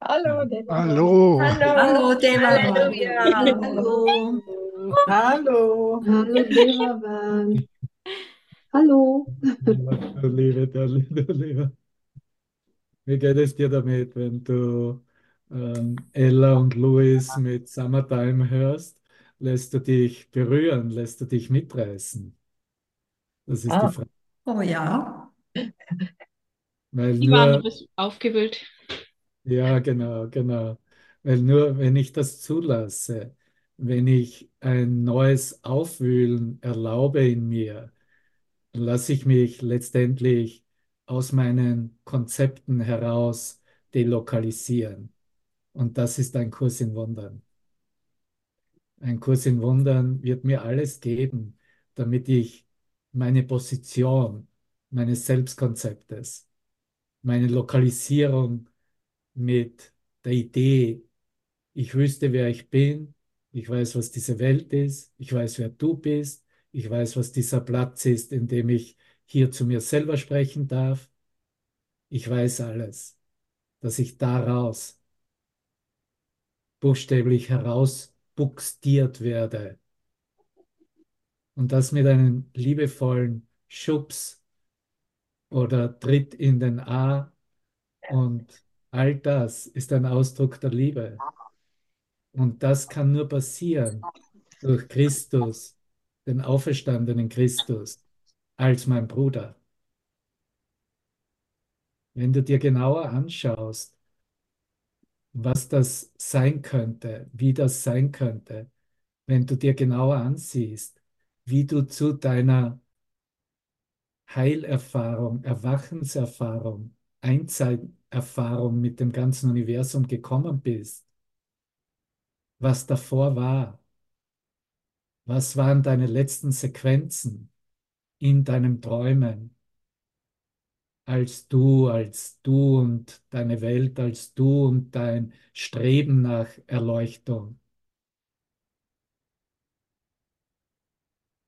Hallo, Deborah. Hallo. Hallo, Deborah. Halleluja. Hallo. Hallo. Hallo Devavan. Hallo. Du Liebe, du Liebe, Liebe. Wie geht es dir damit, wenn du ähm, Ella und Louis mit Summertime hörst? Lässt du dich berühren? Lässt du dich mitreißen? Das ist die Ah, Frage. Oh ja. Weil Die waren ein nur, aufgewühlt. ja, genau, genau. Weil nur, wenn ich das zulasse, wenn ich ein neues Aufwühlen erlaube in mir, dann lasse ich mich letztendlich aus meinen Konzepten heraus delokalisieren. Und das ist ein Kurs in Wundern. Ein Kurs in Wundern wird mir alles geben, damit ich meine Position meines Selbstkonzeptes, meine Lokalisierung mit der Idee, ich wüsste, wer ich bin, ich weiß, was diese Welt ist, ich weiß, wer du bist, ich weiß, was dieser Platz ist, in dem ich hier zu mir selber sprechen darf. Ich weiß alles, dass ich daraus buchstäblich herausbuxtiert werde und das mit einem liebevollen Schubs oder Tritt in den A und all das ist ein Ausdruck der Liebe. Und das kann nur passieren durch Christus, den auferstandenen Christus, als mein Bruder. Wenn du dir genauer anschaust, was das sein könnte, wie das sein könnte, wenn du dir genauer ansiehst, wie du zu deiner Heilerfahrung, Erwachenserfahrung, Einzeiterfahrung mit dem ganzen Universum gekommen bist, was davor war, was waren deine letzten Sequenzen in deinem Träumen, als du, als du und deine Welt, als du und dein Streben nach Erleuchtung.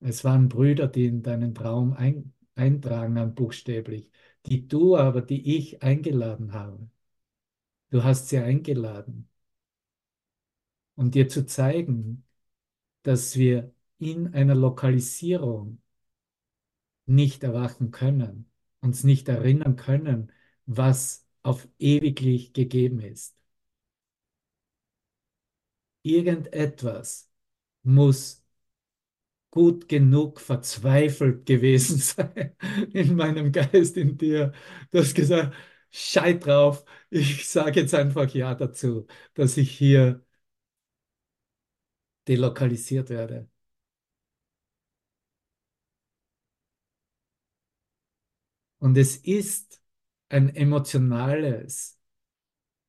Es waren Brüder, die in deinen Traum ein, eintragen, buchstäblich, die du aber, die ich eingeladen habe. Du hast sie eingeladen, um dir zu zeigen, dass wir in einer Lokalisierung nicht erwachen können, uns nicht erinnern können, was auf ewiglich gegeben ist. Irgendetwas muss gut genug verzweifelt gewesen sein in meinem Geist, in dir. Du hast gesagt, scheiß drauf, ich sage jetzt einfach Ja dazu, dass ich hier delokalisiert werde. Und es ist ein emotionales,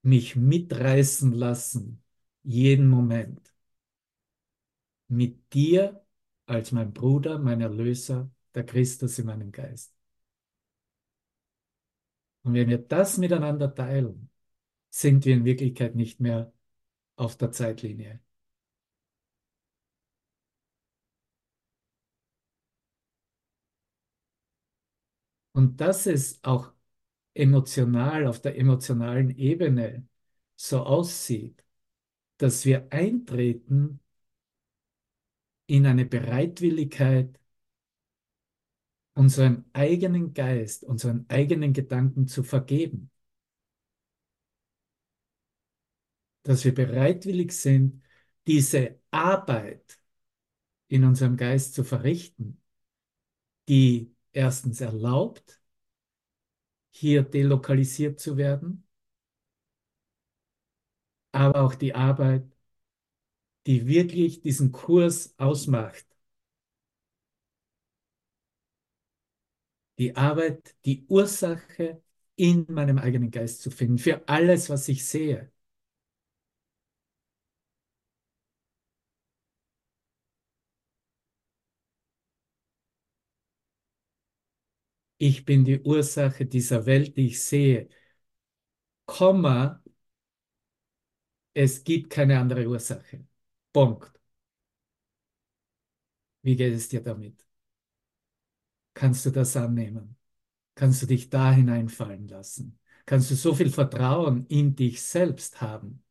mich mitreißen lassen, jeden Moment. Mit dir als mein Bruder, mein Erlöser, der Christus in meinem Geist. Und wenn wir das miteinander teilen, sind wir in Wirklichkeit nicht mehr auf der Zeitlinie. Und dass es auch emotional, auf der emotionalen Ebene so aussieht, dass wir eintreten in eine Bereitwilligkeit, unseren eigenen Geist, unseren eigenen Gedanken zu vergeben. Dass wir bereitwillig sind, diese Arbeit in unserem Geist zu verrichten, die erstens erlaubt, hier delokalisiert zu werden, aber auch die Arbeit, die wirklich diesen Kurs ausmacht. Die Arbeit, die Ursache in meinem eigenen Geist zu finden, für alles, was ich sehe. Ich bin die Ursache dieser Welt, die ich sehe. Komma, es gibt keine andere Ursache. Punkt. Wie geht es dir damit? Kannst du das annehmen? Kannst du dich da hineinfallen lassen? kannst du so viel Vertrauen in dich selbst haben,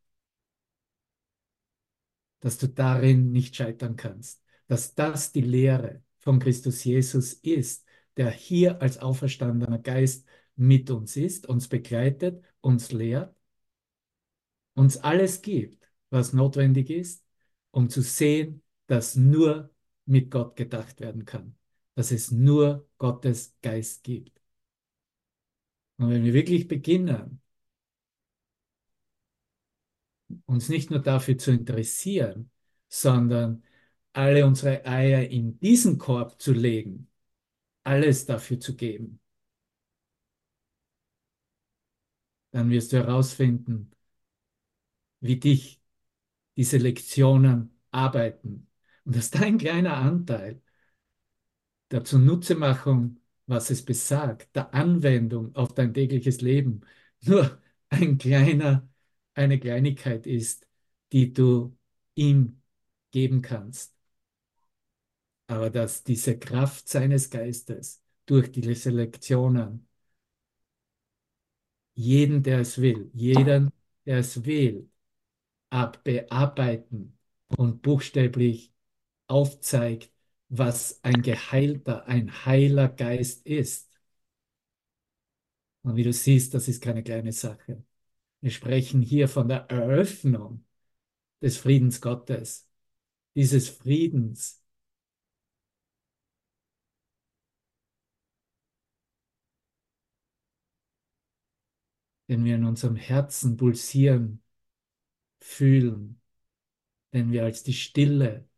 dass du darin nicht scheitern kannst, dass das die Lehre von Christus Jesus ist, der hier als auferstandener Geist mit uns ist, uns begleitet, uns lehrt, uns alles gibt, was notwendig ist, um zu sehen, dass nur mit Gott gedacht werden kann, dass es nur Gottes Geist gibt. Und wenn wir wirklich beginnen, uns nicht nur dafür zu interessieren, sondern alle unsere Eier in diesen Korb zu legen, alles dafür zu geben, dann wirst du herausfinden, wie dich diese Lektionen arbeiten und dass dein kleiner Anteil der Zunutzemachung, was es besagt, der Anwendung auf dein tägliches Leben, nur ein kleiner, eine Kleinigkeit ist, die du ihm geben kannst. Aber dass diese Kraft seines Geistes durch diese Lektionen jeden, der es will, jeden, der es will, bearbeiten und buchstäblich aufzeigt, was ein geheilter, ein heiler Geist ist. Und wie du siehst, das ist keine kleine Sache. Wir sprechen hier von der Eröffnung des Friedens Gottes, dieses Friedens, den wir in unserem Herzen pulsieren, fühlen, den wir als die Stille,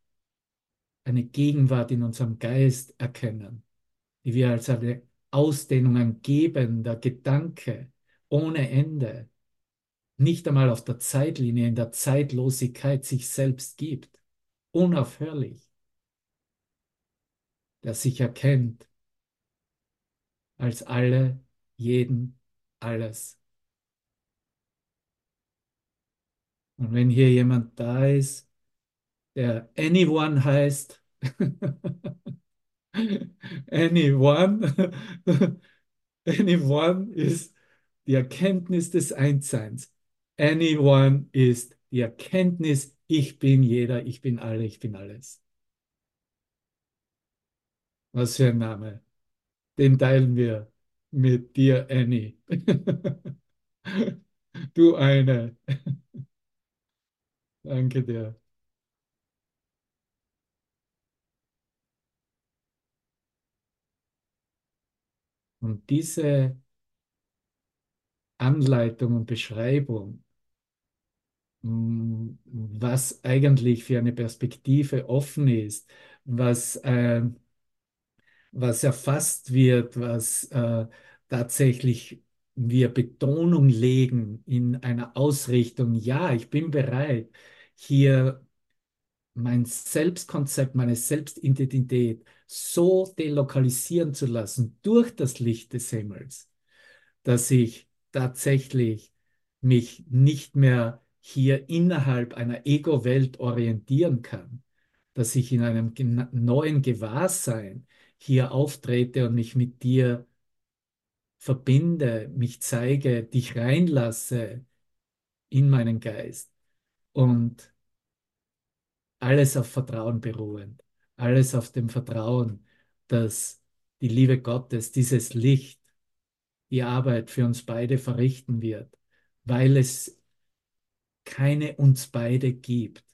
eine Gegenwart in unserem Geist erkennen, die wir als eine Ausdehnung, ein gebender Gedanke ohne Ende, nicht einmal auf der Zeitlinie, in der Zeitlosigkeit sich selbst gibt, unaufhörlich, der sich erkennt als alle, jeden, alles. Und wenn hier jemand da ist, der Anyone heißt, Anyone, Anyone ist die Erkenntnis des Einsseins. Anyone ist die Erkenntnis, ich bin jeder, ich bin alle, ich bin alles. Was für ein Name. Den teilen wir mit dir, Annie. du eine. Danke dir. Und diese Anleitung und Beschreibung, mm, was eigentlich für eine Perspektive offen ist, was, äh, was erfasst wird, was äh, tatsächlich wir Betonung legen in einer Ausrichtung, ja, ich bin bereit, hier mein Selbstkonzept, meine Selbstidentität so delokalisieren zu lassen durch das Licht des Himmels, dass ich tatsächlich mich nicht mehr hier innerhalb einer Ego-Welt orientieren kann, dass ich in einem neuen Gewahrsein hier auftrete und mich mit dir verbinde, mich zeige, dich reinlasse in meinen Geist und alles auf Vertrauen beruhend, alles auf dem Vertrauen, dass die Liebe Gottes, dieses Licht, die Arbeit für uns beide verrichten wird, weil es keine uns beide gibt,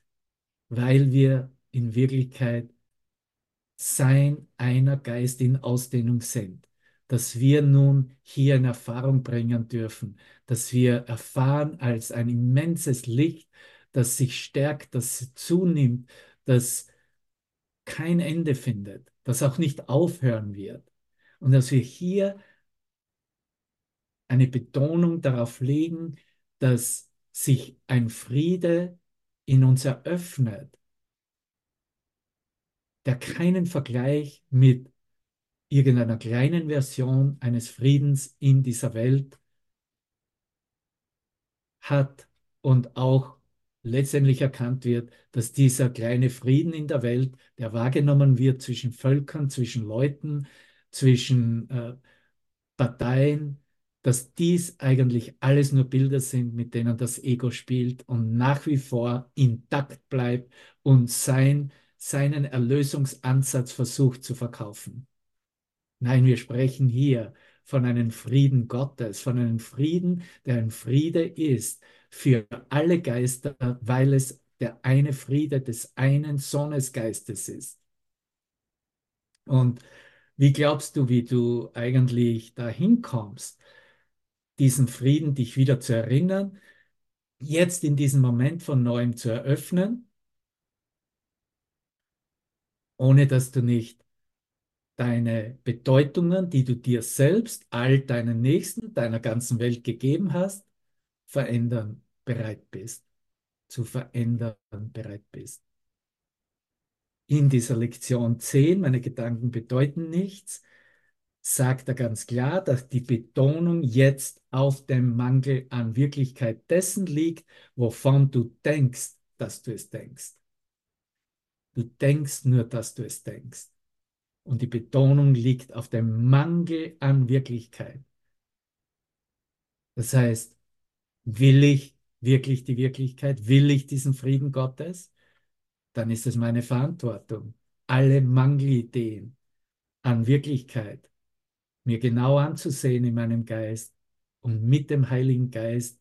weil wir in Wirklichkeit sein einer Geist in Ausdehnung sind, dass wir nun hier in Erfahrung bringen dürfen, dass wir erfahren als ein immenses Licht, das sich stärkt, das zunimmt, das kein Ende findet, das auch nicht aufhören wird. Und dass wir hier eine Betonung darauf legen, dass sich ein Friede in uns eröffnet, der keinen Vergleich mit irgendeiner kleinen Version eines Friedens in dieser Welt hat und auch letztendlich erkannt wird, dass dieser kleine Frieden in der Welt, der wahrgenommen wird zwischen Völkern, zwischen Leuten, zwischen äh, Parteien, dass dies eigentlich alles nur Bilder sind, mit denen das Ego spielt und nach wie vor intakt bleibt und sein, seinen Erlösungsansatz versucht zu verkaufen. Nein, wir sprechen hier von einem Frieden Gottes, von einem Frieden, der ein Friede ist für alle Geister, weil es der eine Friede des einen Sohnesgeistes ist. Und wie glaubst du, wie du eigentlich dahin kommst, diesen Frieden dich wieder zu erinnern, jetzt in diesem Moment von neuem zu eröffnen, ohne dass du nicht deine Bedeutungen, die du dir selbst, all deinen Nächsten, deiner ganzen Welt gegeben hast, verändern bereit bist, zu verändern bereit bist. In dieser Lektion 10, meine Gedanken bedeuten nichts, sagt er ganz klar, dass die Betonung jetzt auf dem Mangel an Wirklichkeit dessen liegt, wovon du denkst, dass du es denkst. Du denkst nur, dass du es denkst. Und die Betonung liegt auf dem Mangel an Wirklichkeit. Das heißt, will ich wirklich die Wirklichkeit? Will ich diesen Frieden Gottes? Dann ist es meine Verantwortung, alle Mangelideen an Wirklichkeit mir genau anzusehen in meinem Geist und mit dem Heiligen Geist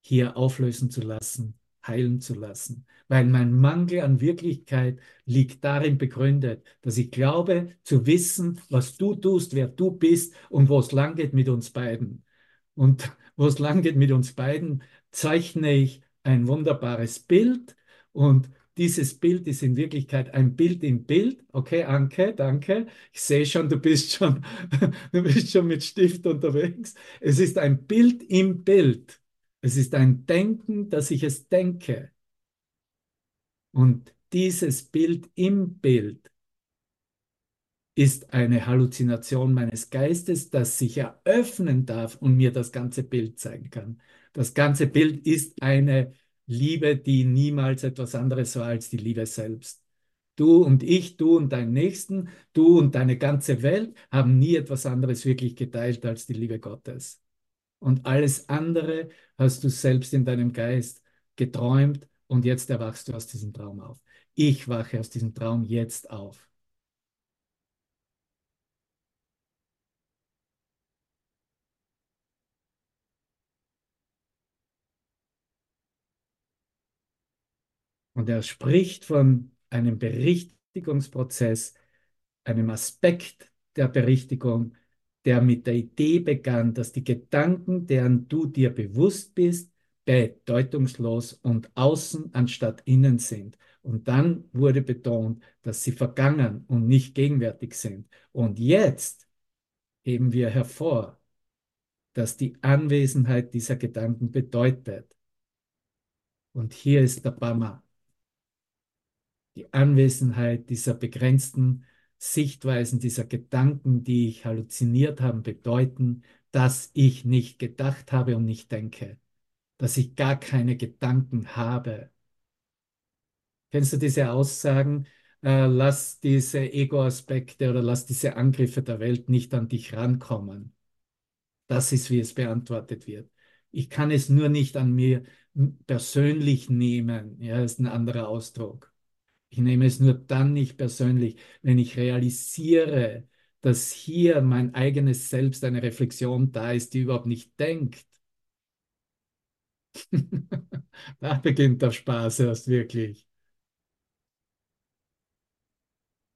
hier auflösen zu lassen, heilen zu lassen. Weil mein Mangel an Wirklichkeit liegt darin begründet, dass ich glaube zu wissen, was du tust, wer du bist und wo es lang geht mit uns beiden. Und wo es lang geht mit uns beiden, zeichne ich ein wunderbares Bild und dieses Bild ist in Wirklichkeit ein Bild im Bild. Okay, Anke, danke. Ich sehe schon, du bist schon, du bist schon mit Stift unterwegs. Es ist ein Bild im Bild. Es ist ein Denken, dass ich es denke. Und dieses Bild im Bild ist eine Halluzination meines Geistes, das sich eröffnen darf und mir das ganze Bild zeigen kann. Das ganze Bild ist eine Liebe, die niemals etwas anderes war als die Liebe selbst. Du und ich, du und dein Nächsten, du und deine ganze Welt haben nie etwas anderes wirklich geteilt als die Liebe Gottes. Und alles andere hast du selbst in deinem Geist geträumt und jetzt erwachst du aus diesem Traum auf. Ich wache aus diesem Traum jetzt auf. Und er spricht von einem Berichtigungsprozess, einem Aspekt der Berichtigung, der mit der Idee begann, dass die Gedanken, deren du dir bewusst bist, bedeutungslos und außen anstatt innen sind. Und dann wurde betont, dass sie vergangen und nicht gegenwärtig sind. Und jetzt heben wir hervor, dass die Anwesenheit dieser Gedanken bedeutet. Und hier ist der Bama die Anwesenheit dieser begrenzten Sichtweisen, dieser Gedanken, die ich halluziniert habe, bedeuten, dass ich nicht gedacht habe und nicht denke, dass ich gar keine Gedanken habe. Kennst du diese Aussagen? Äh, lass diese Ego-Aspekte oder lass diese Angriffe der Welt nicht an dich rankommen. Das ist, wie es beantwortet wird. Ich kann es nur nicht an mir persönlich nehmen. Ja, ist ein anderer Ausdruck. Ich nehme es nur dann nicht persönlich, wenn ich realisiere, dass hier mein eigenes Selbst eine Reflexion da ist, die überhaupt nicht denkt. da beginnt der Spaß erst wirklich.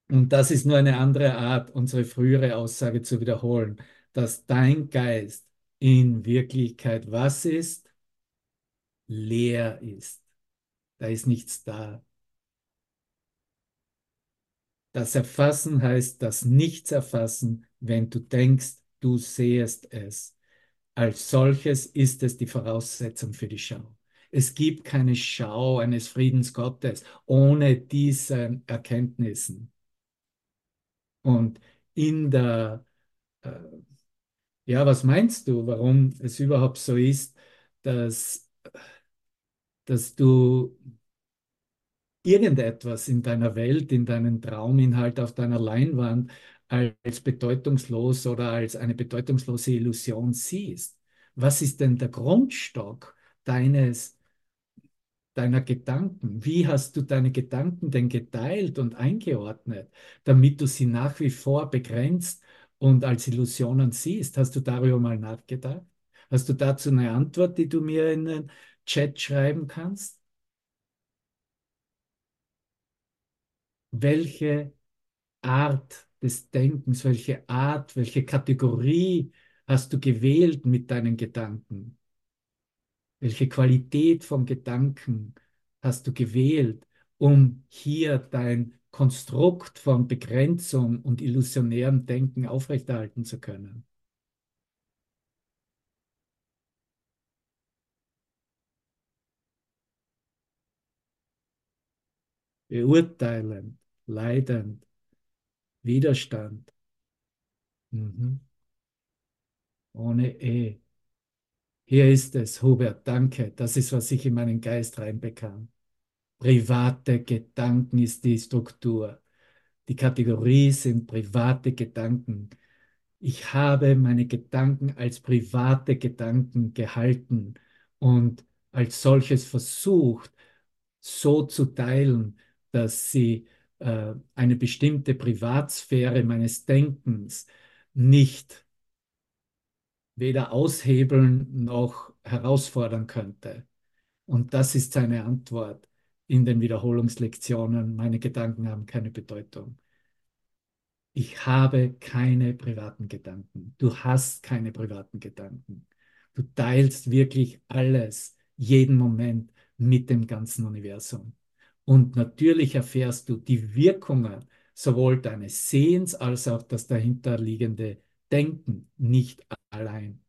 Und das ist nur eine andere Art, unsere frühere Aussage zu wiederholen, dass dein Geist in Wirklichkeit was ist? Leer ist. Da ist nichts da. Das Erfassen heißt das Nichtserfassen, wenn du denkst, du sehest es. Als solches ist es die Voraussetzung für die Schau. Es gibt keine Schau eines Friedens Gottes ohne diese Erkenntnissen. Und in der, äh, ja, was meinst du, warum es überhaupt so ist, dass, dass du irgendetwas in deiner Welt, in deinem Trauminhalt auf deiner Leinwand als bedeutungslos oder als eine bedeutungslose Illusion siehst. Was ist denn der Grundstock deines, deiner Gedanken? Wie hast du deine Gedanken denn geteilt und eingeordnet, damit du sie nach wie vor begrenzt und als Illusionen siehst? Hast du darüber mal nachgedacht? Hast du dazu eine Antwort, die du mir in den Chat schreiben kannst? Welche Art des Denkens, welche Art, welche Kategorie hast du gewählt mit deinen Gedanken? Welche Qualität von Gedanken hast du gewählt, um hier dein Konstrukt von Begrenzung und illusionärem Denken aufrechterhalten zu können? Beurteilend, leidend, Widerstand. Mhm. Ohne E. Hier ist es, Hubert, danke. Das ist, was ich in meinen Geist reinbekam. Private Gedanken ist die Struktur. Die Kategorie sind private Gedanken. Ich habe meine Gedanken als private Gedanken gehalten und als solches versucht, so zu teilen, dass sie äh, eine bestimmte Privatsphäre meines Denkens nicht weder aushebeln noch herausfordern könnte. Und das ist seine Antwort in den Wiederholungslektionen. Meine Gedanken haben keine Bedeutung. Ich habe keine privaten Gedanken. Du hast keine privaten Gedanken. Du teilst wirklich alles, jeden Moment mit dem ganzen Universum. Und natürlich erfährst du die Wirkungen sowohl deines Sehens als auch das dahinterliegende Denken nicht allein.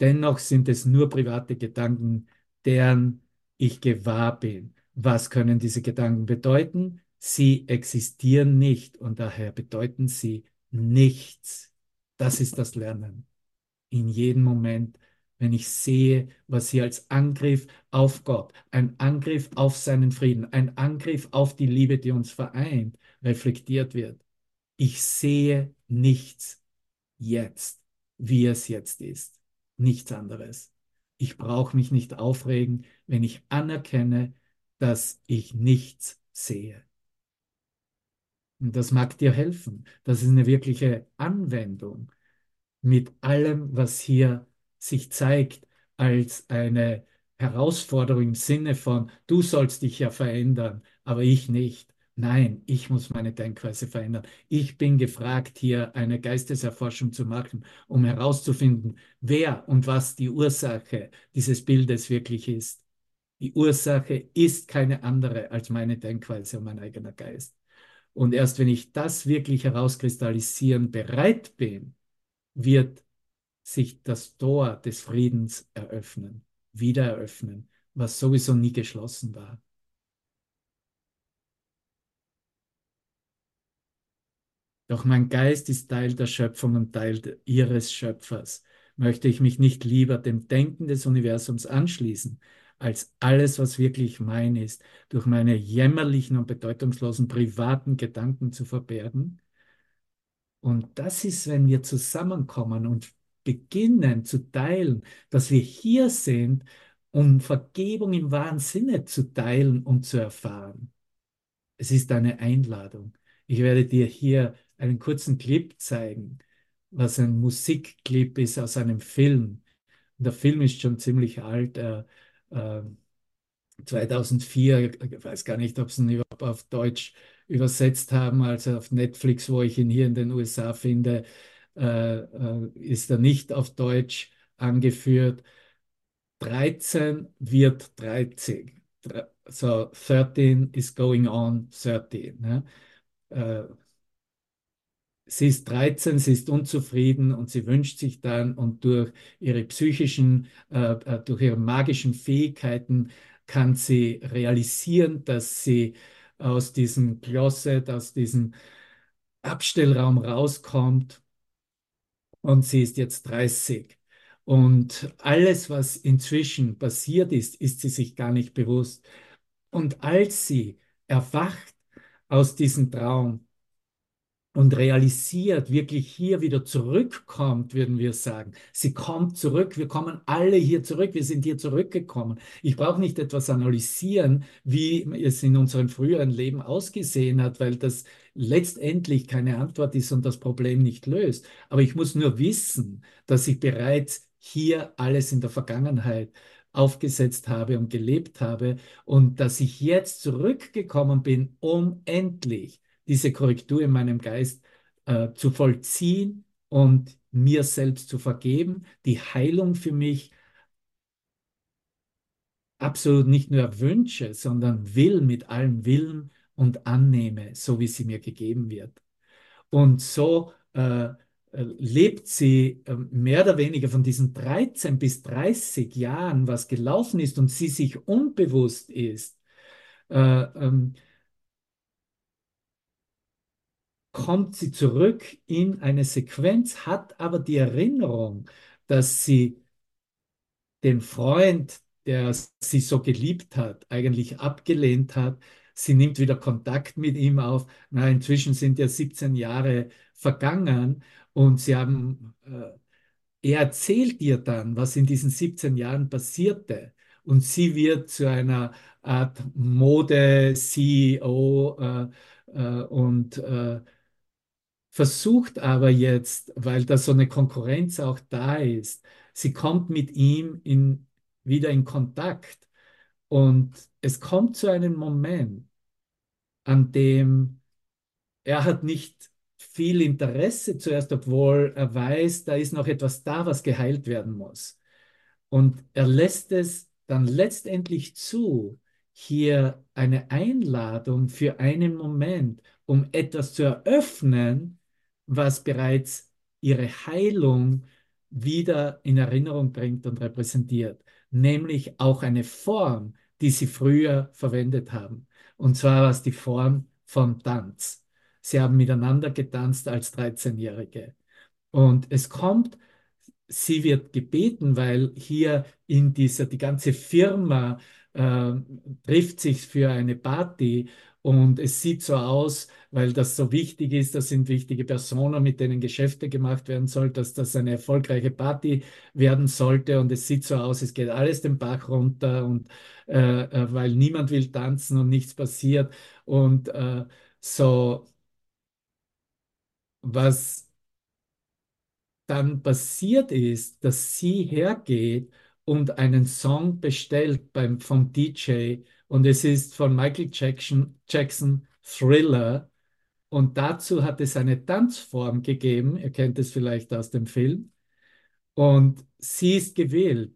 Dennoch sind es nur private Gedanken, deren ich gewahr bin. Was können diese Gedanken bedeuten? Sie existieren nicht und daher bedeuten sie nichts. Das ist das Lernen. In jedem Moment wenn ich sehe, was hier als Angriff auf Gott, ein Angriff auf seinen Frieden, ein Angriff auf die Liebe, die uns vereint, reflektiert wird. Ich sehe nichts jetzt, wie es jetzt ist. Nichts anderes. Ich brauche mich nicht aufregen, wenn ich anerkenne, dass ich nichts sehe. Und das mag dir helfen. Das ist eine wirkliche Anwendung mit allem, was hier sich zeigt als eine Herausforderung im Sinne von, du sollst dich ja verändern, aber ich nicht. Nein, ich muss meine Denkweise verändern. Ich bin gefragt, hier eine Geisteserforschung zu machen, um herauszufinden, wer und was die Ursache dieses Bildes wirklich ist. Die Ursache ist keine andere als meine Denkweise und mein eigener Geist. Und erst wenn ich das wirklich herauskristallisieren bereit bin, wird sich das Tor des Friedens eröffnen, wieder eröffnen, was sowieso nie geschlossen war. Doch mein Geist ist Teil der Schöpfung und Teil ihres Schöpfers. Möchte ich mich nicht lieber dem Denken des Universums anschließen, als alles, was wirklich mein ist, durch meine jämmerlichen und bedeutungslosen privaten Gedanken zu verbergen? Und das ist, wenn wir zusammenkommen und beginnen zu teilen, dass wir hier sind, um Vergebung im wahren Sinne zu teilen und zu erfahren. Es ist eine Einladung. Ich werde dir hier einen kurzen Clip zeigen, was ein Musikclip ist aus einem Film. Der Film ist schon ziemlich alt, äh, äh, 2004, ich weiß gar nicht, ob sie ihn überhaupt auf Deutsch übersetzt haben, also auf Netflix, wo ich ihn hier in den USA finde. Äh, äh, ist er nicht auf Deutsch angeführt. 13 wird 30. So 13 is going on 13. Ne? Äh, sie ist 13, sie ist unzufrieden und sie wünscht sich dann und durch ihre psychischen, äh, äh durch ihre magischen Fähigkeiten kann sie realisieren, dass sie aus diesem Closet, aus diesem Abstellraum rauskommt und sie ist jetzt 30. Und alles, was inzwischen passiert ist, ist sie sich gar nicht bewusst. Und als sie erwacht aus diesem Traum, und realisiert, wirklich hier wieder zurückkommt, würden wir sagen. Sie kommt zurück, wir kommen alle hier zurück, wir sind hier zurückgekommen. Ich brauche nicht etwas analysieren, wie es in unserem früheren Leben ausgesehen hat, weil das letztendlich keine Antwort ist und das Problem nicht löst. Aber ich muss nur wissen, dass ich bereits hier alles in der Vergangenheit aufgesetzt habe und gelebt habe und dass ich jetzt zurückgekommen bin, um endlich diese Korrektur in meinem Geist äh, zu vollziehen und mir selbst zu vergeben, die Heilung für mich absolut nicht nur wünsche, sondern will mit allem Willen und annehme, so wie sie mir gegeben wird. Und so äh, lebt sie äh, mehr oder weniger von diesen 13 bis 30 Jahren, was gelaufen ist und sie sich unbewusst ist, äh, ähm, kommt sie zurück in eine Sequenz, hat aber die Erinnerung, dass sie den Freund, der sie so geliebt hat, eigentlich abgelehnt hat. Sie nimmt wieder Kontakt mit ihm auf. Na, inzwischen sind ja 17 Jahre vergangen und sie haben, äh, er erzählt ihr dann, was in diesen 17 Jahren passierte. Und sie wird zu einer Art Mode-CEO äh, äh, und äh, versucht aber jetzt, weil da so eine Konkurrenz auch da ist, sie kommt mit ihm in, wieder in Kontakt und es kommt zu einem Moment, an dem er hat nicht viel Interesse zuerst, obwohl er weiß, da ist noch etwas da, was geheilt werden muss. Und er lässt es dann letztendlich zu, hier eine Einladung für einen Moment, um etwas zu eröffnen, was bereits ihre Heilung wieder in Erinnerung bringt und repräsentiert, nämlich auch eine Form, die sie früher verwendet haben. Und zwar war es die Form von Tanz. Sie haben miteinander getanzt als 13-Jährige. Und es kommt, sie wird gebeten, weil hier in dieser, die ganze Firma äh, trifft sich für eine Party und es sieht so aus, weil das so wichtig ist, das sind wichtige Personen, mit denen Geschäfte gemacht werden soll, dass das eine erfolgreiche Party werden sollte. Und es sieht so aus, es geht alles den Bach runter und äh, äh weil niemand will tanzen und nichts passiert. Und äh, so, was dann passiert ist, dass sie hergeht und einen Song bestellt beim, vom DJ und es ist von Michael Jackson, Jackson Thriller. Und dazu hat es eine Tanzform gegeben, ihr kennt es vielleicht aus dem Film. Und sie ist gewählt,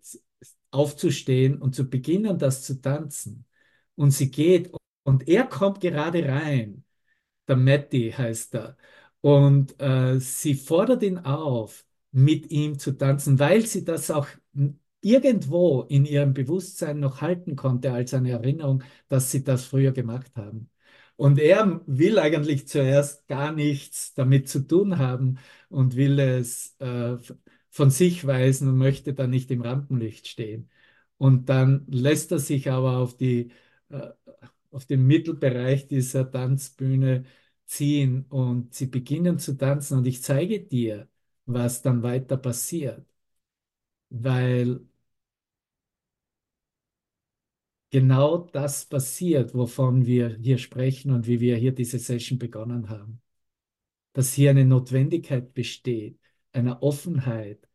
aufzustehen und zu beginnen, das zu tanzen. Und sie geht und er kommt gerade rein. Der Matty heißt er. Und äh, sie fordert ihn auf, mit ihm zu tanzen, weil sie das auch irgendwo in ihrem Bewusstsein noch halten konnte als eine Erinnerung, dass sie das früher gemacht haben. Und er will eigentlich zuerst gar nichts damit zu tun haben und will es äh, von sich weisen und möchte dann nicht im Rampenlicht stehen. Und dann lässt er sich aber auf, die, äh, auf den Mittelbereich dieser Tanzbühne ziehen und sie beginnen zu tanzen und ich zeige dir, was dann weiter passiert. Weil genau das passiert, wovon wir hier sprechen und wie wir hier diese Session begonnen haben. Dass hier eine Notwendigkeit besteht, einer Offenheit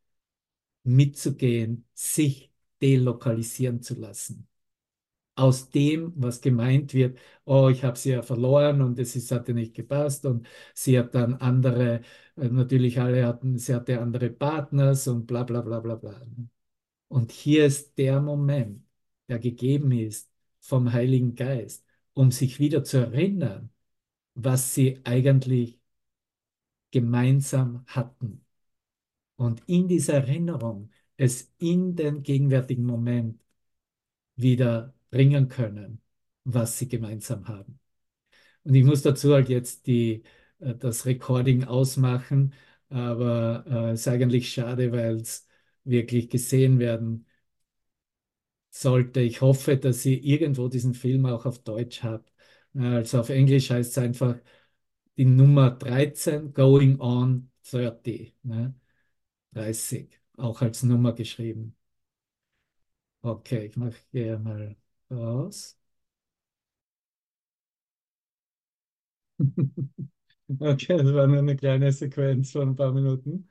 mitzugehen, sich delokalisieren zu lassen. Aus dem, was gemeint wird, oh, ich habe sie ja verloren und es ist, hatte nicht gepasst und sie hat dann andere, äh, natürlich alle hatten, sie hatte andere Partners und bla bla bla bla bla. Und hier ist der Moment, der gegeben ist vom Heiligen Geist, um sich wieder zu erinnern, was sie eigentlich gemeinsam hatten. Und in dieser Erinnerung es in den gegenwärtigen Moment wieder bringen können, was sie gemeinsam haben. Und ich muss dazu halt jetzt die, äh, das Recording ausmachen, aber äh, es ist eigentlich schade, weil es wirklich gesehen werden sollte. Ich hoffe, dass ihr irgendwo diesen Film auch auf Deutsch habt. Also auf Englisch heißt es einfach die Nummer 13, Going on 30, ne? 30, auch als Nummer geschrieben. Okay, ich mache hier mal raus. Okay, das war nur eine kleine Sequenz von ein paar Minuten.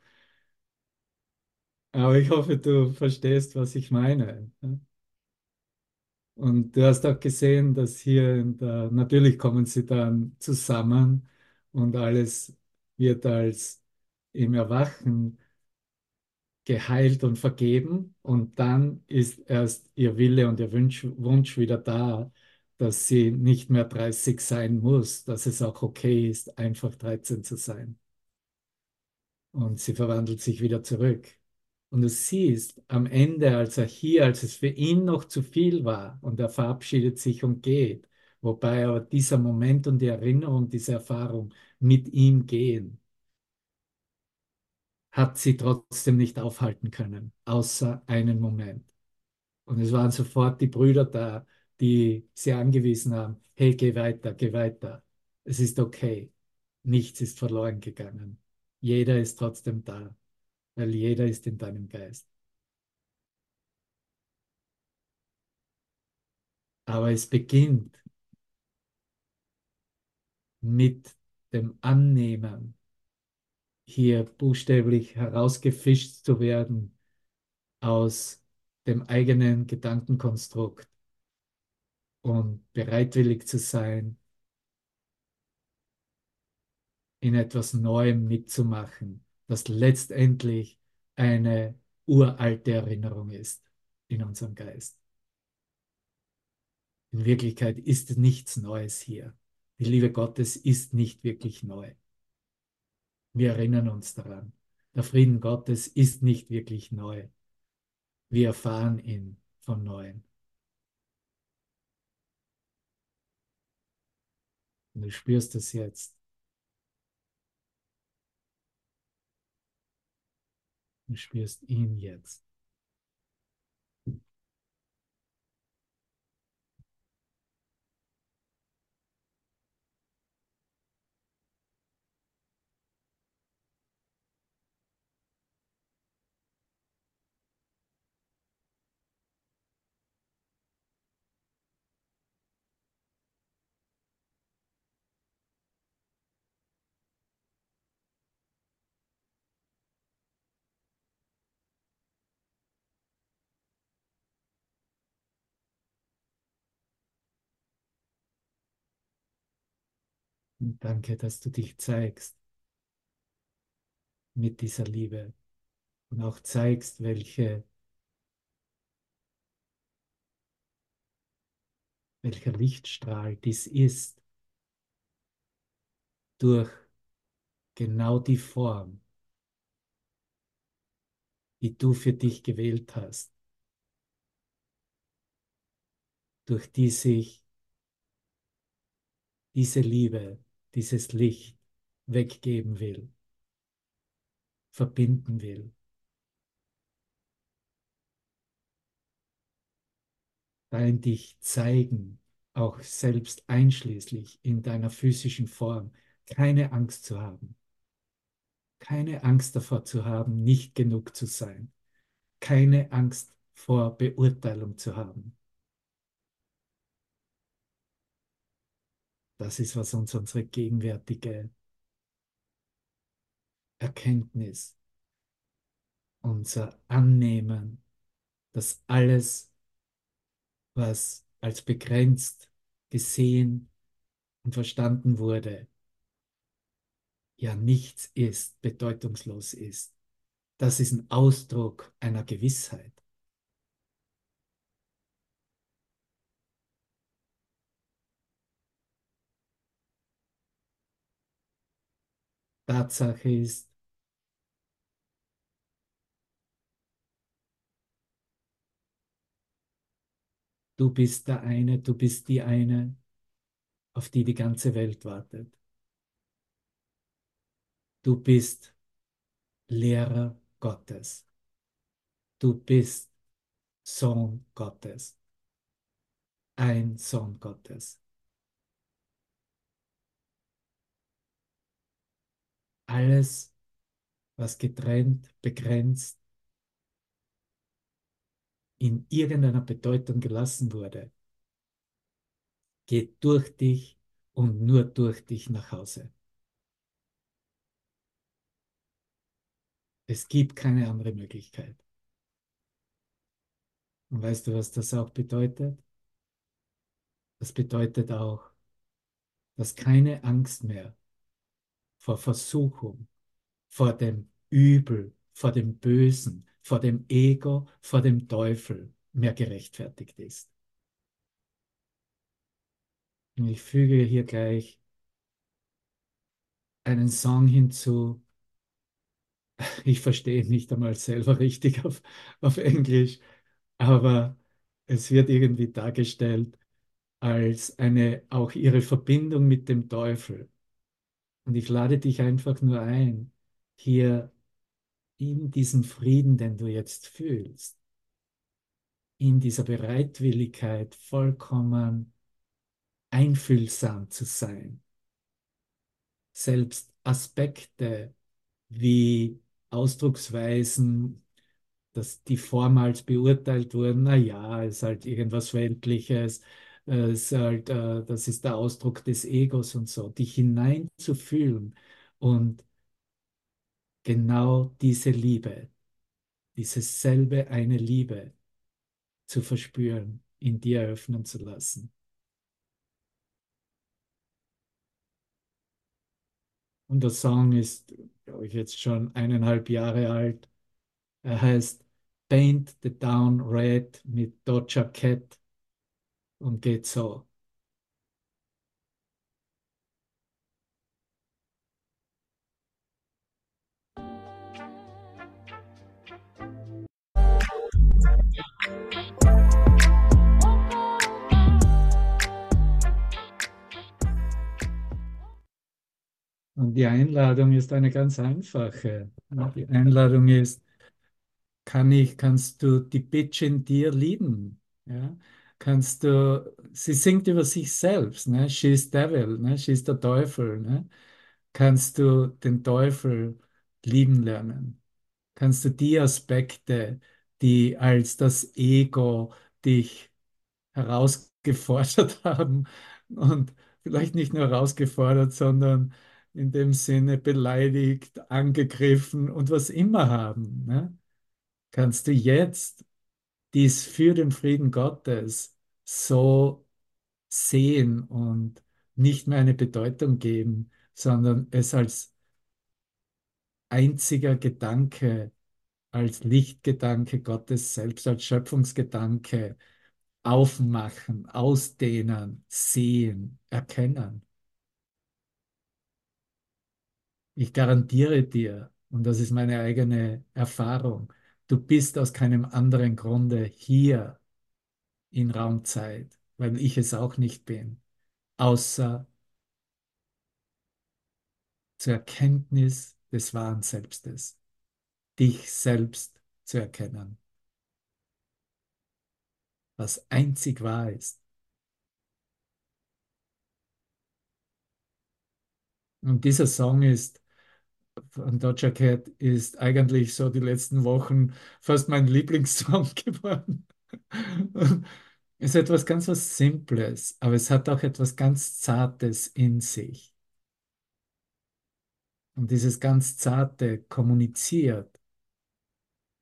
Aber ich hoffe, du verstehst, was ich meine. Und du hast auch gesehen, dass hier der, natürlich kommen sie dann zusammen und alles wird als im Erwachen geheilt und vergeben. Und dann ist erst ihr Wille und ihr Wunsch, Wunsch wieder da, dass sie nicht mehr 30 sein muss, dass es auch okay ist, einfach 13 zu sein. Und sie verwandelt sich wieder zurück. Und du siehst am Ende, als er hier, als es für ihn noch zu viel war und er verabschiedet sich und geht, wobei aber dieser Moment und die Erinnerung, diese Erfahrung mit ihm gehen, hat sie trotzdem nicht aufhalten können, außer einen Moment. Und es waren sofort die Brüder da, die sie angewiesen haben, hey, geh weiter, geh weiter. Es ist okay. Nichts ist verloren gegangen. Jeder ist trotzdem da, weil jeder ist in deinem Geist. Aber es beginnt mit dem Annehmen, hier buchstäblich herausgefischt zu werden aus dem eigenen Gedankenkonstrukt und bereitwillig zu sein, in etwas Neuem mitzumachen, das letztendlich eine uralte Erinnerung ist in unserem Geist. In Wirklichkeit ist nichts Neues hier. Die Liebe Gottes ist nicht wirklich neu. Wir erinnern uns daran. Der Frieden Gottes ist nicht wirklich neu. Wir erfahren ihn von neuem. Und du spürst es jetzt. Du spürst ihn jetzt. Und danke, dass du dich zeigst mit dieser Liebe und auch zeigst, welche, welcher Lichtstrahl dies ist durch genau die Form, die du für dich gewählt hast, durch die sich diese Liebe dieses Licht weggeben will, verbinden will. Dein dich zeigen, auch selbst einschließlich in deiner physischen Form, keine Angst zu haben. Keine Angst davor zu haben, nicht genug zu sein. Keine Angst vor Beurteilung zu haben. Das ist, was uns unsere gegenwärtige Erkenntnis, unser Annehmen, dass alles, was als begrenzt gesehen und verstanden wurde, ja nichts ist, bedeutungslos ist. Das ist ein Ausdruck einer Gewissheit. Tatsache ist, du bist der eine, du bist die eine, auf die die ganze Welt wartet. Du bist Lehrer Gottes. Du bist Sohn Gottes. Ein Sohn Gottes. Alles, was getrennt, begrenzt, in irgendeiner Bedeutung gelassen wurde, geht durch dich und nur durch dich nach Hause. Es gibt keine andere Möglichkeit. Und weißt du, was das auch bedeutet? Das bedeutet auch, dass keine Angst mehr vor Versuchung, vor dem Übel, vor dem Bösen, vor dem Ego, vor dem Teufel mehr gerechtfertigt ist. Und ich füge hier gleich einen Song hinzu. Ich verstehe nicht einmal selber richtig auf, auf Englisch, aber es wird irgendwie dargestellt als eine auch ihre Verbindung mit dem Teufel. Und ich lade dich einfach nur ein, hier in diesem Frieden, den du jetzt fühlst, in dieser Bereitwilligkeit vollkommen einfühlsam zu sein, selbst Aspekte wie Ausdrucksweisen, dass die vormals beurteilt wurden, na ja, ist halt irgendwas Weltliches, ist halt, äh, das ist der Ausdruck des Egos und so, dich hineinzufühlen und genau diese Liebe, diese selbe eine Liebe zu verspüren, in dir eröffnen zu lassen. Und der Song ist, glaube ich, jetzt schon eineinhalb Jahre alt. Er heißt Paint the Town Red mit Doja Cat und geht so. Und die Einladung ist eine ganz einfache. Die Einladung ist, kann ich, kannst du die Bitch in dir lieben? Ja? Kannst du, sie singt über sich selbst, ne? She's Devil, ne? She's der Teufel, ne? Kannst du den Teufel lieben lernen? Kannst du die Aspekte, die als das Ego dich herausgefordert haben und vielleicht nicht nur herausgefordert, sondern in dem Sinne beleidigt, angegriffen und was immer haben, ne? kannst du jetzt dies für den Frieden Gottes so sehen und nicht mehr eine Bedeutung geben, sondern es als einziger Gedanke, als Lichtgedanke Gottes selbst, als Schöpfungsgedanke aufmachen, ausdehnen, sehen, erkennen. Ich garantiere dir, und das ist meine eigene Erfahrung, du bist aus keinem anderen Grunde hier in Raumzeit, weil ich es auch nicht bin, außer zur Erkenntnis des wahren Selbstes, dich selbst zu erkennen, was einzig wahr ist. Und dieser Song ist von Doja Cat ist eigentlich so die letzten Wochen fast mein Lieblingssong geworden. es ist etwas ganz was Simples, aber es hat auch etwas ganz Zartes in sich. Und dieses ganz Zarte kommuniziert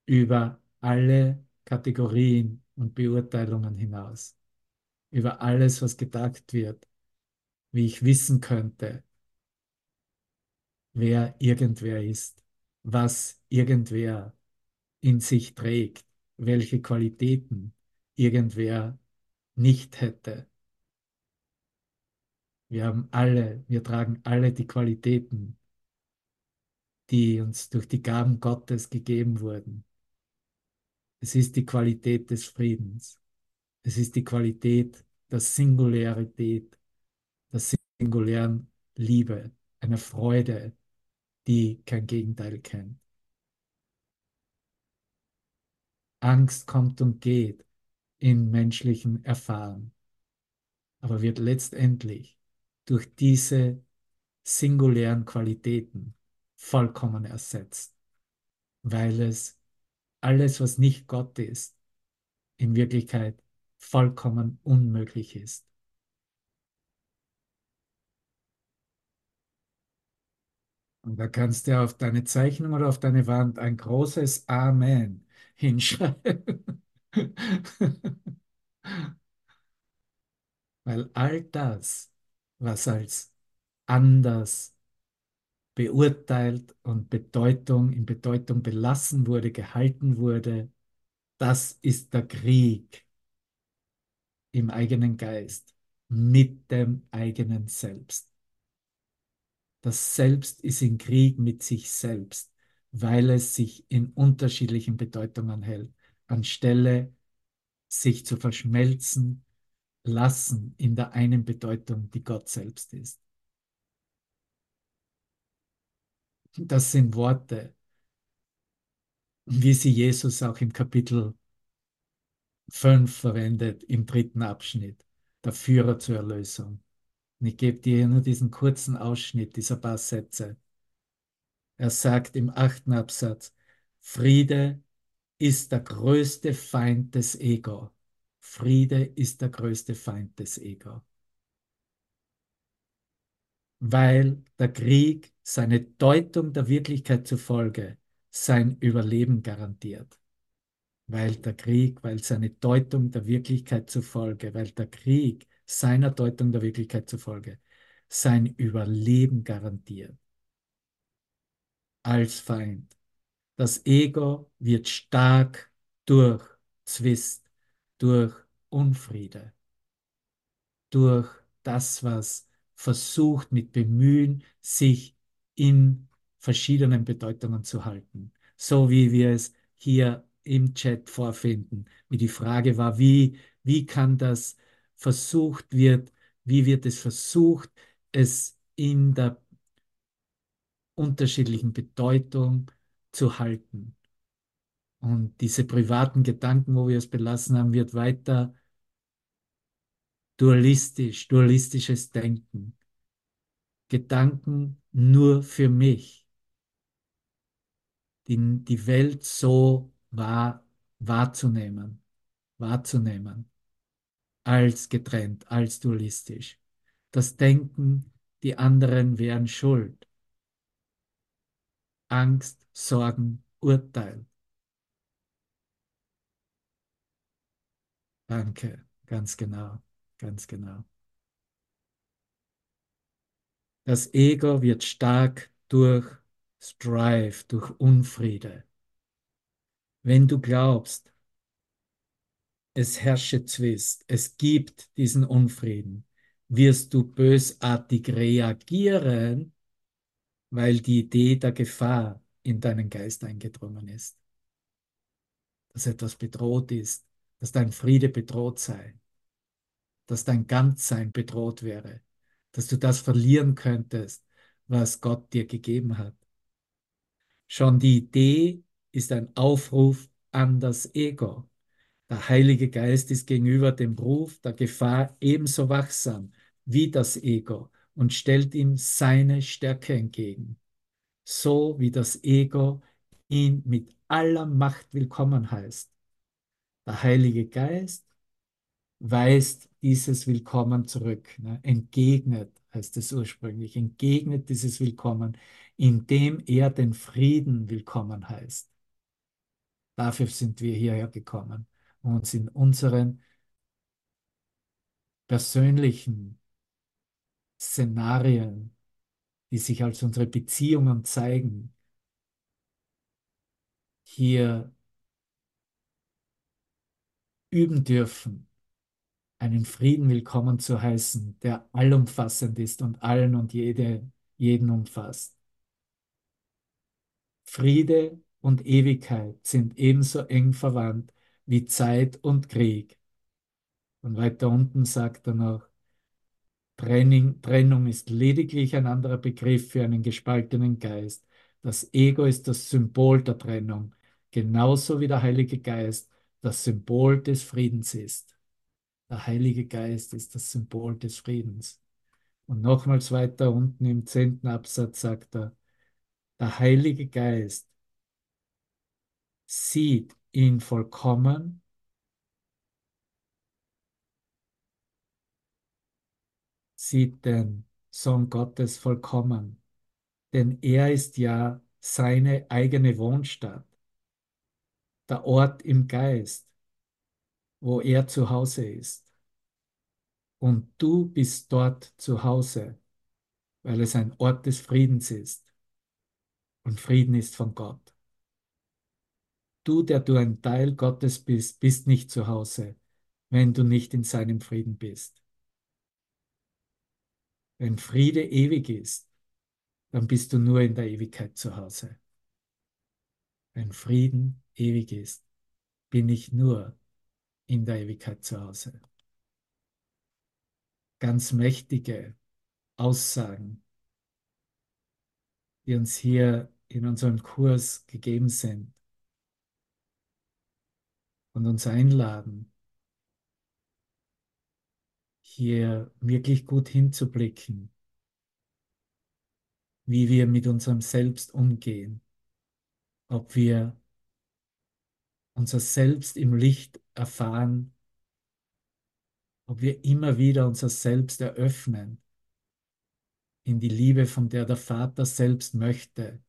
über alle Kategorien und Beurteilungen hinaus, über alles, was gedacht wird, wie ich wissen könnte, wer irgendwer ist, was irgendwer in sich trägt, welche Qualitäten irgendwer nicht hätte. Wir haben alle, wir tragen alle die Qualitäten, die uns durch die Gaben Gottes gegeben wurden. Es ist die Qualität des Friedens. Es ist die Qualität der Singularität, der singulären Liebe, einer Freude, die kein Gegenteil kennt. Angst kommt und geht in menschlichen Erfahren, aber wird letztendlich durch diese singulären Qualitäten vollkommen ersetzt, weil es alles, was nicht Gott ist, in Wirklichkeit vollkommen unmöglich ist. Und da kannst du auf deine Zeichnung oder auf deine Wand ein großes Amen hinschreiben. Weil all das, was als anders beurteilt und Bedeutung in Bedeutung belassen wurde, gehalten wurde, das ist der Krieg im eigenen Geist mit dem eigenen Selbst. Das Selbst ist in Krieg mit sich selbst, weil es sich in unterschiedlichen Bedeutungen hält, anstelle sich zu verschmelzen lassen in der einen Bedeutung, die Gott selbst ist. Das sind Worte, wie sie Jesus auch im Kapitel 5 verwendet, im dritten Abschnitt, der Führer zur Erlösung. Und ich gebe dir nur diesen kurzen Ausschnitt dieser paar Sätze. Er sagt im achten Absatz, Friede ist der größte Feind des Ego. Friede ist der größte Feind des Ego. Weil der Krieg seine Deutung der Wirklichkeit zufolge sein Überleben garantiert. Weil der Krieg, weil seine Deutung der Wirklichkeit zufolge, weil der Krieg seiner Deutung der Wirklichkeit zufolge sein Überleben garantiert. Als Feind. Das Ego wird stark durch Zwist, durch Unfriede, durch das, was versucht mit Bemühen, sich in verschiedenen Bedeutungen zu halten. So wie wir es hier im Chat vorfinden. Wie die Frage war, wie, wie kann das versucht wird, wie wird es versucht, es in der unterschiedlichen Bedeutung zu halten. Und diese privaten Gedanken, wo wir es belassen haben, wird weiter dualistisch, dualistisches Denken. Gedanken nur für mich. Die, die Welt so wahr, wahrzunehmen, wahrzunehmen, als getrennt, als dualistisch. Das Denken, die anderen wären schuld. Angst, Sorgen, Urteil. Danke, ganz genau, ganz genau. Das Ego wird stark durch Strife, durch Unfriede. Wenn du glaubst, es herrsche Zwist, es gibt diesen Unfrieden, wirst du bösartig reagieren, weil die Idee der Gefahr in deinen Geist eingedrungen ist. Dass etwas bedroht ist, dass dein Friede bedroht sei, dass dein Ganzsein bedroht wäre, dass du das verlieren könntest, was Gott dir gegeben hat. Schon die Idee ist ein Aufruf an das Ego. Der Heilige Geist ist gegenüber dem Ruf der Gefahr ebenso wachsam wie das Ego und stellt ihm seine Stärke entgegen, so wie das Ego ihn mit aller Macht willkommen heißt. Der Heilige Geist weist dieses Willkommen zurück, ne? entgegnet, heißt es ursprünglich, entgegnet dieses Willkommen, indem er den Frieden willkommen heißt. Dafür sind wir hierher gekommen uns in unseren persönlichen Szenarien, die sich als unsere Beziehungen zeigen, hier üben dürfen, einen Frieden willkommen zu heißen, der allumfassend ist und allen und jede, jeden umfasst. Friede und Ewigkeit sind ebenso eng verwandt wie Zeit und Krieg. Und weiter unten sagt er noch, Trennung, Trennung ist lediglich ein anderer Begriff für einen gespaltenen Geist. Das Ego ist das Symbol der Trennung, genauso wie der Heilige Geist das Symbol des Friedens ist. Der Heilige Geist ist das Symbol des Friedens. Und nochmals weiter unten im zehnten Absatz sagt er, Der Heilige Geist sieht ihn vollkommen sieht den Sohn Gottes vollkommen, denn er ist ja seine eigene Wohnstadt, der Ort im Geist, wo er zu Hause ist. Und du bist dort zu Hause, weil es ein Ort des Friedens ist. Und Frieden ist von Gott. Du, der du ein Teil Gottes bist, bist nicht zu Hause, wenn du nicht in seinem Frieden bist. Wenn Friede ewig ist, dann bist du nur in der Ewigkeit zu Hause. Wenn Frieden ewig ist, bin ich nur in der Ewigkeit zu Hause. Ganz mächtige Aussagen, die uns hier in unserem Kurs gegeben sind und uns einladen, hier wirklich gut hinzublicken, wie wir mit unserem Selbst umgehen, ob wir unser Selbst im Licht erfahren, ob wir immer wieder unser Selbst eröffnen in die Liebe, von der der Vater selbst möchte,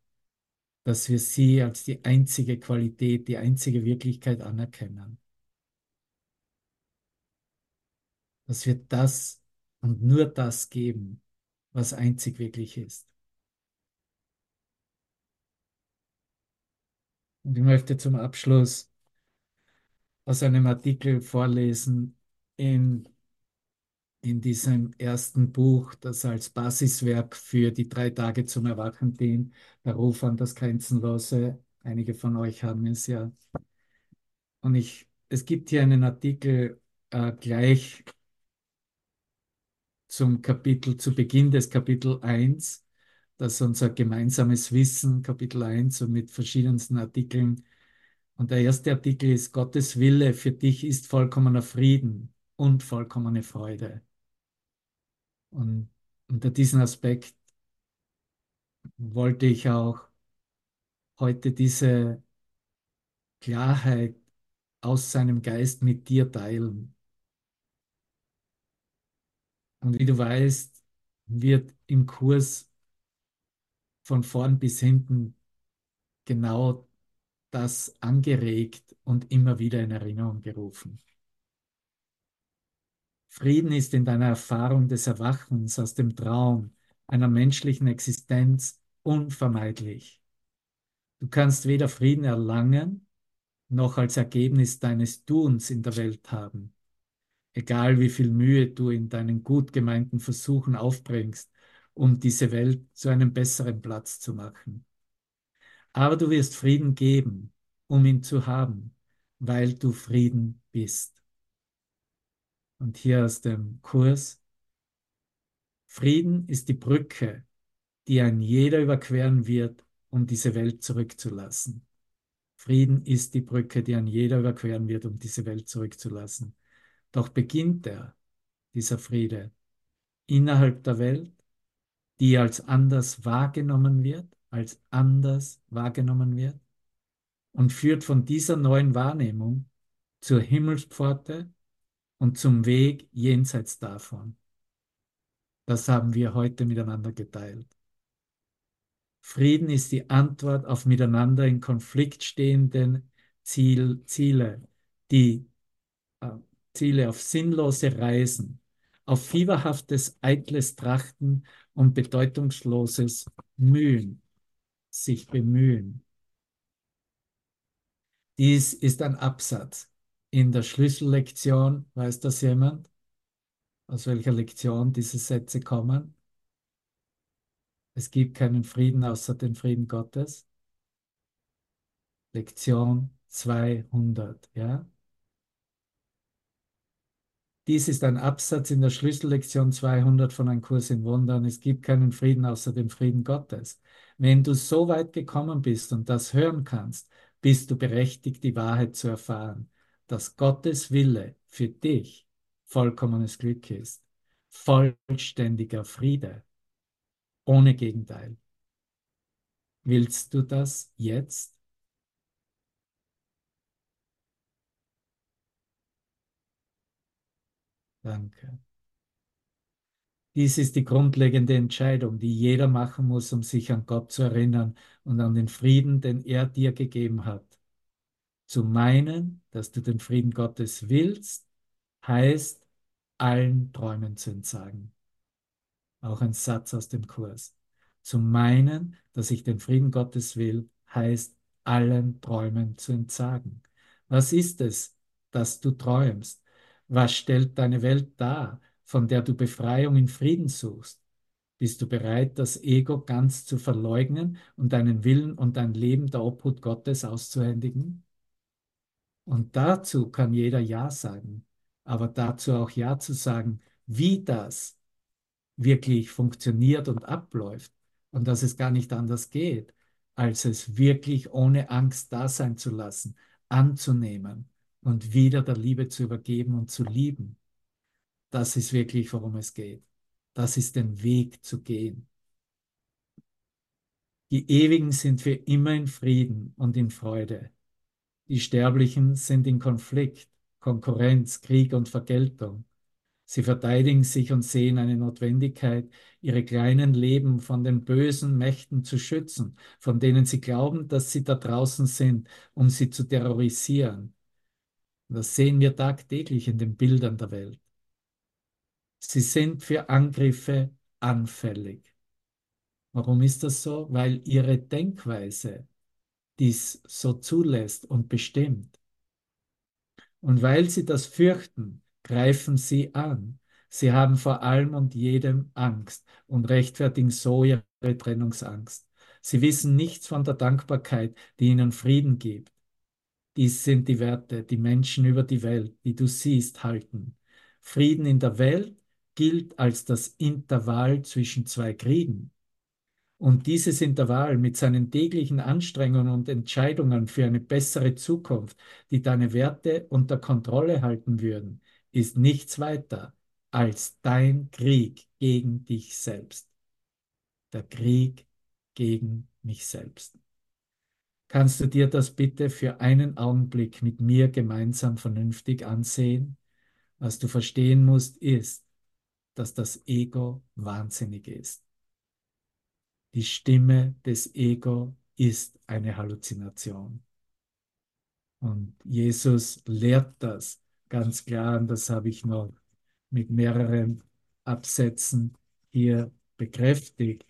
dass wir sie als die einzige Qualität, die einzige Wirklichkeit anerkennen. Dass wir das und nur das geben, was einzig wirklich ist. Und ich möchte zum Abschluss aus einem Artikel vorlesen in, in diesem ersten Buch, das als Basiswerk für die drei Tage zum Erwachen dient, der Ruf an das Grenzenlose. Einige von euch haben es ja. Und ich, es gibt hier einen Artikel äh, gleich zum Kapitel, zu Beginn des Kapitel 1, das unser gemeinsames Wissen, Kapitel 1, und mit verschiedensten Artikeln und der erste Artikel ist, Gottes Wille für dich ist vollkommener Frieden und vollkommene Freude. Und unter diesem Aspekt wollte ich auch heute diese Klarheit aus seinem Geist mit dir teilen. Und wie du weißt, wird im Kurs von vorn bis hinten genau das angeregt und immer wieder in Erinnerung gerufen. Frieden ist in deiner Erfahrung des Erwachens aus dem Traum einer menschlichen Existenz unvermeidlich. Du kannst weder Frieden erlangen, noch als Ergebnis deines Tuns in der Welt haben. Egal wie viel Mühe du in deinen gut gemeinten Versuchen aufbringst, um diese Welt zu einem besseren Platz zu machen. Aber du wirst Frieden geben, um ihn zu haben, weil du Frieden bist. Und hier aus dem Kurs. Frieden ist die Brücke, die ein jeder überqueren wird, um diese Welt zurückzulassen. Frieden ist die Brücke, die ein jeder überqueren wird, um diese Welt zurückzulassen. Doch beginnt er, dieser Friede, innerhalb der Welt, die als anders wahrgenommen wird, als anders wahrgenommen wird und führt von dieser neuen Wahrnehmung zur Himmelspforte und zum Weg jenseits davon. Das haben wir heute miteinander geteilt. Frieden ist die Antwort auf miteinander in Konflikt stehenden Ziel, Ziele, die äh, Ziele auf sinnlose Reisen, auf fieberhaftes, eitles Trachten und bedeutungsloses Mühen sich bemühen. Dies ist ein Absatz. In der Schlüssellektion, weiß das jemand, aus welcher Lektion diese Sätze kommen? Es gibt keinen Frieden außer den Frieden Gottes. Lektion 200, ja? Dies ist ein Absatz in der Schlüssellektion 200 von Ein Kurs in Wundern. Es gibt keinen Frieden außer dem Frieden Gottes. Wenn du so weit gekommen bist und das hören kannst, bist du berechtigt, die Wahrheit zu erfahren, dass Gottes Wille für dich vollkommenes Glück ist, vollständiger Friede, ohne Gegenteil. Willst du das jetzt? Danke. Dies ist die grundlegende Entscheidung, die jeder machen muss, um sich an Gott zu erinnern und an den Frieden, den er dir gegeben hat. Zu meinen, dass du den Frieden Gottes willst, heißt, allen Träumen zu entsagen. Auch ein Satz aus dem Kurs. Zu meinen, dass ich den Frieden Gottes will, heißt, allen Träumen zu entsagen. Was ist es, dass du träumst? Was stellt deine Welt dar, von der du Befreiung in Frieden suchst? Bist du bereit, das Ego ganz zu verleugnen und deinen Willen und dein Leben der Obhut Gottes auszuhändigen? Und dazu kann jeder Ja sagen, aber dazu auch Ja zu sagen, wie das wirklich funktioniert und abläuft und dass es gar nicht anders geht, als es wirklich ohne Angst da sein zu lassen, anzunehmen und wieder der Liebe zu übergeben und zu lieben. Das ist wirklich, worum es geht. Das ist den Weg zu gehen. Die Ewigen sind für immer in Frieden und in Freude. Die Sterblichen sind in Konflikt, Konkurrenz, Krieg und Vergeltung. Sie verteidigen sich und sehen eine Notwendigkeit, ihre kleinen Leben von den bösen Mächten zu schützen, von denen sie glauben, dass sie da draußen sind, um sie zu terrorisieren. Das sehen wir tagtäglich in den Bildern der Welt. Sie sind für Angriffe anfällig. Warum ist das so? Weil ihre Denkweise dies so zulässt und bestimmt. Und weil sie das fürchten, greifen sie an. Sie haben vor allem und jedem Angst und rechtfertigen so ihre Trennungsangst. Sie wissen nichts von der Dankbarkeit, die ihnen Frieden gibt. Dies sind die Werte, die Menschen über die Welt, die du siehst, halten. Frieden in der Welt gilt als das Intervall zwischen zwei Kriegen. Und dieses Intervall mit seinen täglichen Anstrengungen und Entscheidungen für eine bessere Zukunft, die deine Werte unter Kontrolle halten würden, ist nichts weiter als dein Krieg gegen dich selbst. Der Krieg gegen mich selbst. Kannst du dir das bitte für einen Augenblick mit mir gemeinsam vernünftig ansehen? Was du verstehen musst, ist, dass das Ego wahnsinnig ist. Die Stimme des Ego ist eine Halluzination. Und Jesus lehrt das ganz klar, und das habe ich noch mit mehreren Absätzen hier bekräftigt.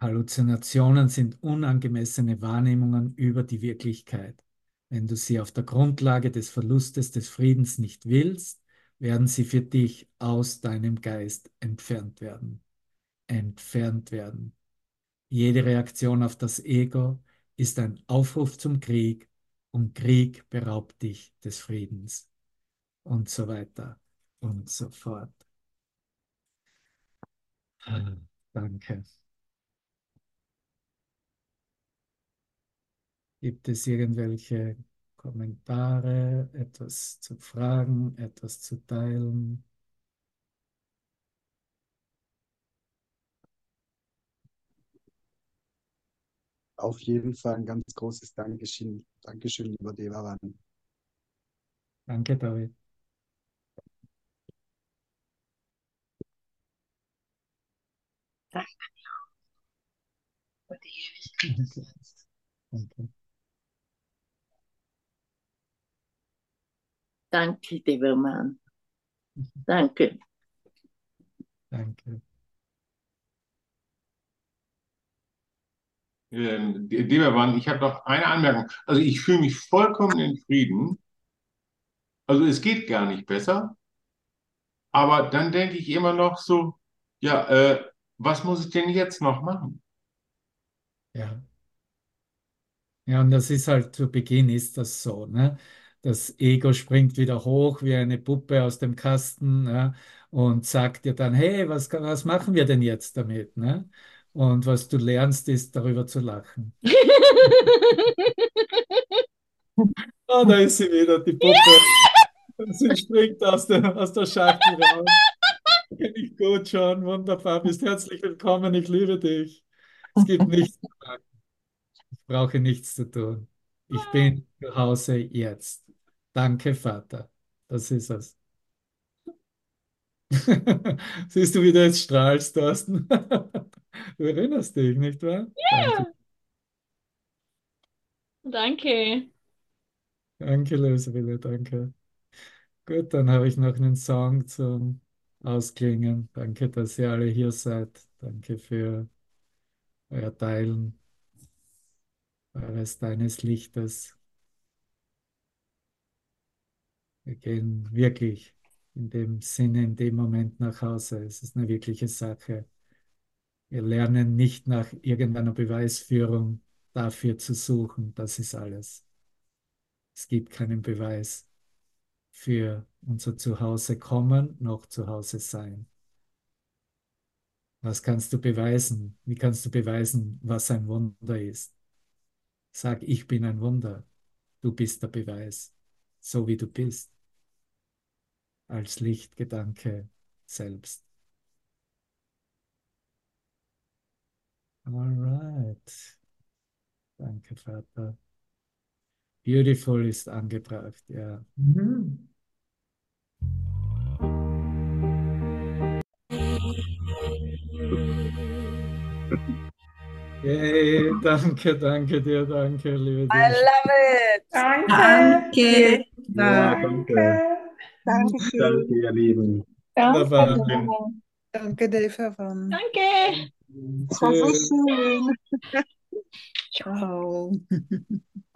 Halluzinationen sind unangemessene Wahrnehmungen über die Wirklichkeit. Wenn du sie auf der Grundlage des Verlustes des Friedens nicht willst, werden sie für dich aus deinem Geist entfernt werden. Entfernt werden. Jede Reaktion auf das Ego ist ein Aufruf zum Krieg und Krieg beraubt dich des Friedens und so weiter und so fort. Danke. Gibt es irgendwelche Kommentare, etwas zu fragen, etwas zu teilen. Auf jeden Fall ein ganz großes Dankeschön, Dankeschön lieber Devaran. Danke, David. Danke für die Ewigkeit. Danke. Danke, Deverman. Danke. Danke. Ähm, Deberwan, ich habe noch eine Anmerkung. Also ich fühle mich vollkommen in Frieden. Also es geht gar nicht besser. Aber dann denke ich immer noch so, ja, äh, was muss ich denn jetzt noch machen? Ja. Ja, und das ist halt zu Beginn ist das so, ne? Das Ego springt wieder hoch wie eine Puppe aus dem Kasten, ja, und sagt dir dann, hey, was, was machen wir denn jetzt damit? Ne? Und was du lernst, ist darüber zu lachen. Ah, da ist sie wieder, die Puppe. Sie springt aus der, aus der Schachtel raus. Danke, nicht gut, John. Wunderbar. Bist herzlich willkommen. Ich liebe dich. Es gibt nichts zu sagen. Ich brauche nichts zu tun. Ich bin zu Hause jetzt. Danke, Vater. Das ist es. Siehst du, wie du jetzt strahlst, Thorsten? Du erinnerst dich, nicht wahr? Danke. Danke. Danke, Lösewille, danke. Gut, dann habe ich noch einen Song zum Ausklingen. Danke, dass ihr alle hier seid. Danke für euer Teilen eures deines Lichtes. Wir gehen wirklich in dem Sinne, in dem Moment nach Hause. Es ist eine wirkliche Sache. Wir lernen nicht nach irgendeiner Beweisführung dafür zu suchen. Das ist alles. Es gibt keinen Beweis für unser Zuhause kommen, noch zu Hause sein. Was kannst du beweisen? Wie kannst du beweisen, was ein Wunder ist? Sag, ich bin ein Wunder. Du bist der Beweis, so wie du bist, als Lichtgedanke selbst. All right. Danke, Vater. Beautiful ist angebracht, ja. Mhm. Yay, danke, danke dir, danke, liebe I love it. Danke. Ja, danke. Dankeschön. Danke, ihr Lieben. Wunderbar. Danke, Dave. Van. Danke. Das war so Tschüss. schön. Ciao.